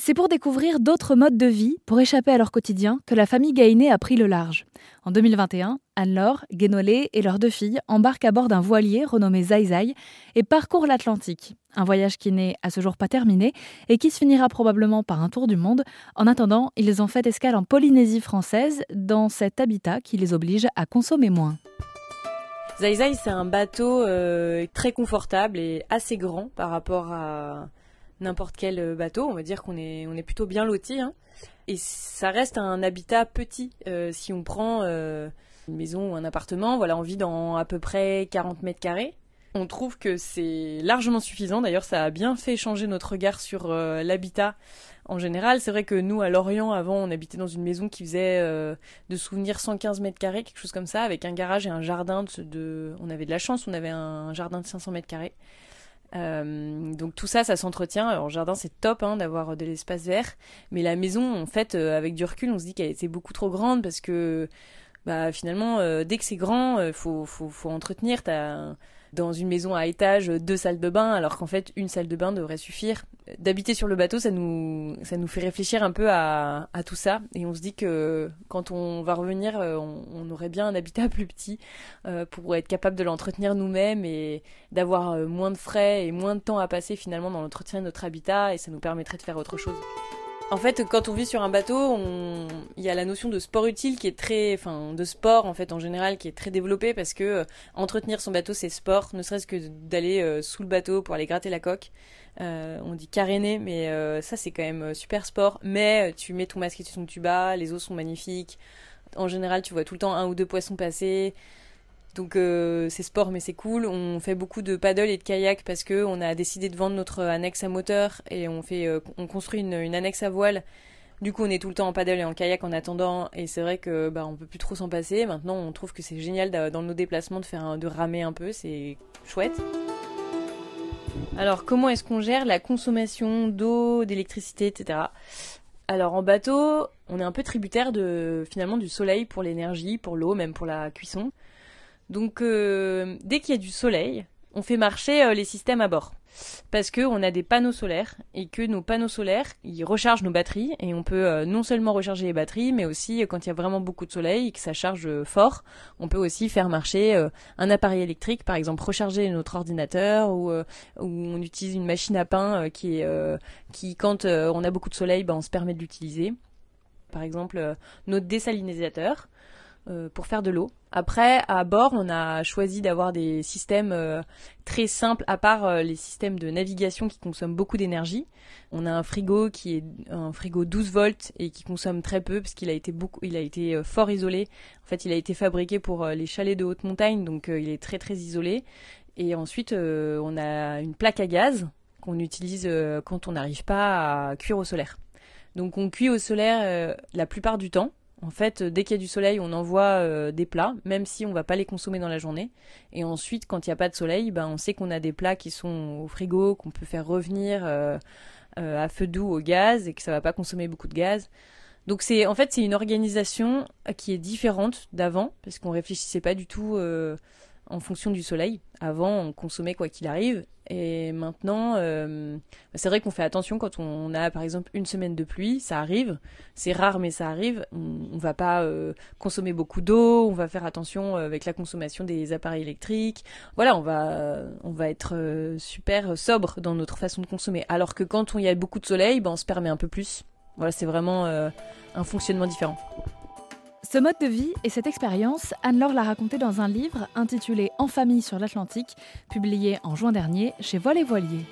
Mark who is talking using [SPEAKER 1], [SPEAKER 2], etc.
[SPEAKER 1] C'est pour découvrir d'autres modes de vie, pour échapper à leur quotidien, que la famille Gainé a pris le large. En 2021, Anne-Laure, Guénolé et leurs deux filles embarquent à bord d'un voilier renommé Zai et parcourent l'Atlantique. Un voyage qui n'est à ce jour pas terminé et qui se finira probablement par un tour du monde. En attendant, ils ont fait escale en Polynésie française, dans cet habitat qui les oblige à consommer moins.
[SPEAKER 2] Zai c'est un bateau euh, très confortable et assez grand par rapport à n'importe quel euh, bateau. On va dire qu'on est, on est plutôt bien loti. Hein. Et ça reste un habitat petit. Euh, si on prend euh, une maison ou un appartement, voilà, on vit dans à peu près 40 mètres carrés. On trouve que c'est largement suffisant. D'ailleurs, ça a bien fait changer notre regard sur l'habitat en général. C'est vrai que nous, à Lorient, avant, on habitait dans une maison qui faisait de souvenirs 115 mètres carrés, quelque chose comme ça, avec un garage et un jardin de... On avait de la chance, on avait un jardin de 500 mètres carrés. Euh, donc tout ça, ça s'entretient. Alors, jardin, c'est top hein, d'avoir de l'espace vert, mais la maison, en fait, euh, avec du recul, on se dit qu'elle était beaucoup trop grande parce que, bah, finalement, euh, dès que c'est grand, faut, faut, faut entretenir. T'as dans une maison à étage deux salles de bain, alors qu'en fait une salle de bain devrait suffire. D'habiter sur le bateau, ça nous, fait réfléchir un peu à, à tout ça, et on se dit que quand on va revenir, euh, on, aurait bien un habitat plus petit euh, pour être capable de l'entretenir nous-mêmes et d'avoir euh, moins de frais et moins de temps à passer finalement dans l'entretien de notre habitat, et ça nous permettrait de faire autre chose. En fait, quand on vit sur un bateau, il y a la notion de sport utile qui est très, enfin, de sport en fait en général qui est très développée parce que euh, entretenir son bateau c'est sport, ne serait-ce que d'aller euh, sous le bateau pour aller gratter la coque. Euh, on dit caréner, mais ça c'est quand même super sport. Mais tu mets ton masque et ton tuba, les eaux sont magnifiques. En général, tu vois tout le temps un ou deux poissons passer. Donc euh, c'est sport mais c'est cool. On fait beaucoup de paddle et de kayak parce que on a décidé de vendre notre annexe à moteur et on fait, euh, on construit une, annexe à voile. Du coup, on est tout le temps en paddle et en kayak en attendant, et c'est vrai que bah on peut plus trop s'en passer. Maintenant, on trouve que c'est génial dans nos déplacements de faire de ramer un peu, c'est chouette. Alors, comment est-ce qu'on gère la consommation d'eau, d'électricité, etc. Alors en bateau, on est un peu tributaire de finalement du soleil pour l'énergie, pour l'eau, même pour la cuisson. Donc euh, dès qu'il y a du soleil, on fait marcher euh, les systèmes à bord. Parce que on a des panneaux solaires et que nos panneaux solaires, ils rechargent nos batteries et on peut euh, non seulement recharger les batteries, mais aussi quand il y a vraiment beaucoup de soleil et que ça charge fort, on peut aussi faire marcher un appareil électrique, par exemple recharger notre ordinateur ou, on utilise une machine à pain qui quand on a beaucoup de soleil, ben, on se permet de l'utiliser. Par exemple, notre désalinisateur pour faire de l'eau. Après, à bord, on a choisi d'avoir des systèmes euh, très simples, à part euh, les systèmes de navigation qui consomment beaucoup d'énergie. On a un frigo qui est un frigo 12 volts et qui consomme très peu parce qu'il a été beaucoup, il a été fort isolé. En fait, il a été fabriqué pour les chalets de haute montagne, donc il est très très isolé. Et ensuite, on a une plaque à gaz qu'on utilise quand on n'arrive pas à cuire au solaire. Donc on cuit au solaire la plupart du temps en fait, dès qu'il y a du soleil, on envoie euh, des plats, même si on va pas les consommer dans la journée. Et ensuite, quand il n'y a pas de soleil, ben, on sait qu'on a des plats qui sont au frigo, qu'on peut faire revenir euh, euh, à feu doux au gaz et que ça va pas consommer beaucoup de gaz. Donc c'est en fait c'est une organisation qui est différente d'avant parce qu'on réfléchissait pas du tout en fonction du soleil. Avant, on consommait quoi qu'il arrive. Et maintenant, euh, c'est vrai qu'on fait attention quand on a par exemple une semaine de pluie, ça arrive. C'est rare, mais ça arrive. On, on va pas euh, consommer beaucoup d'eau. On va faire attention euh, avec la consommation des appareils électriques. Voilà, on va, on va être super sobre dans notre façon de consommer. Alors que quand il y a beaucoup de soleil, ben, on se permet un peu plus. Voilà, c'est vraiment un fonctionnement différent.
[SPEAKER 1] Ce mode de vie et cette expérience, Anne-Laure l'a raconté dans un livre intitulé En famille sur l'Atlantique, publié en juin dernier chez Vol et Voilier.